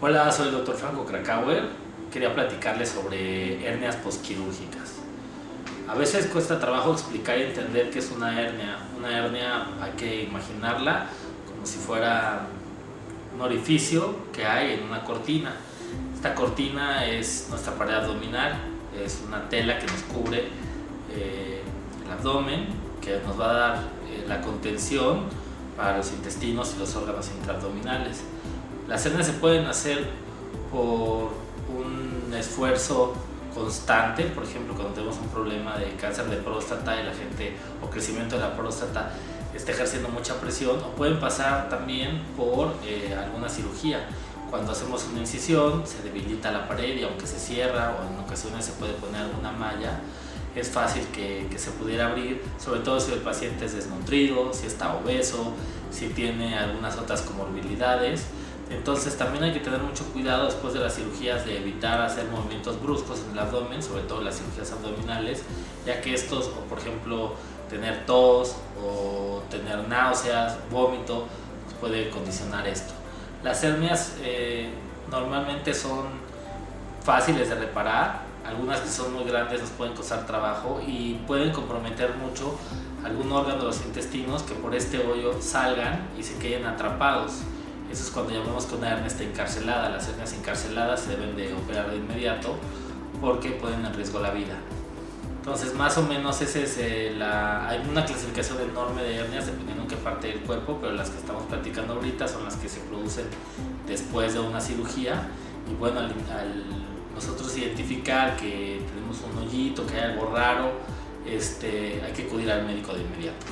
Hola, soy el doctor Franco Krakauer. Quería platicarles sobre hernias posquirúrgicas. A veces cuesta trabajo explicar y entender qué es una hernia. Una hernia hay que imaginarla como si fuera un orificio que hay en una cortina. Esta cortina es nuestra pared abdominal, es una tela que nos cubre eh, el abdomen, que nos va a dar eh, la contención para los intestinos y los órganos intraabdominales. Las hernias se pueden hacer por un esfuerzo constante, por ejemplo, cuando tenemos un problema de cáncer de próstata y la gente o crecimiento de la próstata está ejerciendo mucha presión, o pueden pasar también por eh, alguna cirugía. Cuando hacemos una incisión se debilita la pared y aunque se cierra o en ocasiones se puede poner alguna malla, es fácil que, que, se pudiera abrir, sobre todo si el paciente es desnutrido, si está obeso, si tiene algunas otras comorbilidades. Entonces también hay que tener mucho cuidado después de las cirugías de evitar hacer movimientos bruscos en el abdomen, sobre todo las cirugías abdominales, ya que estos, o por ejemplo tener tos o tener náuseas, vómito, puede condicionar esto. Las hernias eh, normalmente son fáciles de reparar, algunas que son muy grandes nos pueden causar trabajo y pueden comprometer mucho algún órgano de los intestinos que por este hoyo salgan y se queden atrapados. Eso es cuando llamamos que una hernia está encarcelada. Las hernias encarceladas se deben de operar de inmediato porque ponen en riesgo la vida. Entonces, más o menos ese es eh, la, hay una clasificación enorme de hernias dependiendo en qué parte del cuerpo, pero las que estamos platicando ahorita son las que se producen después de una cirugía. Y bueno, al, al que tenemos un hoyito, que hay algo raro, este, hay que acudir al médico de inmediato.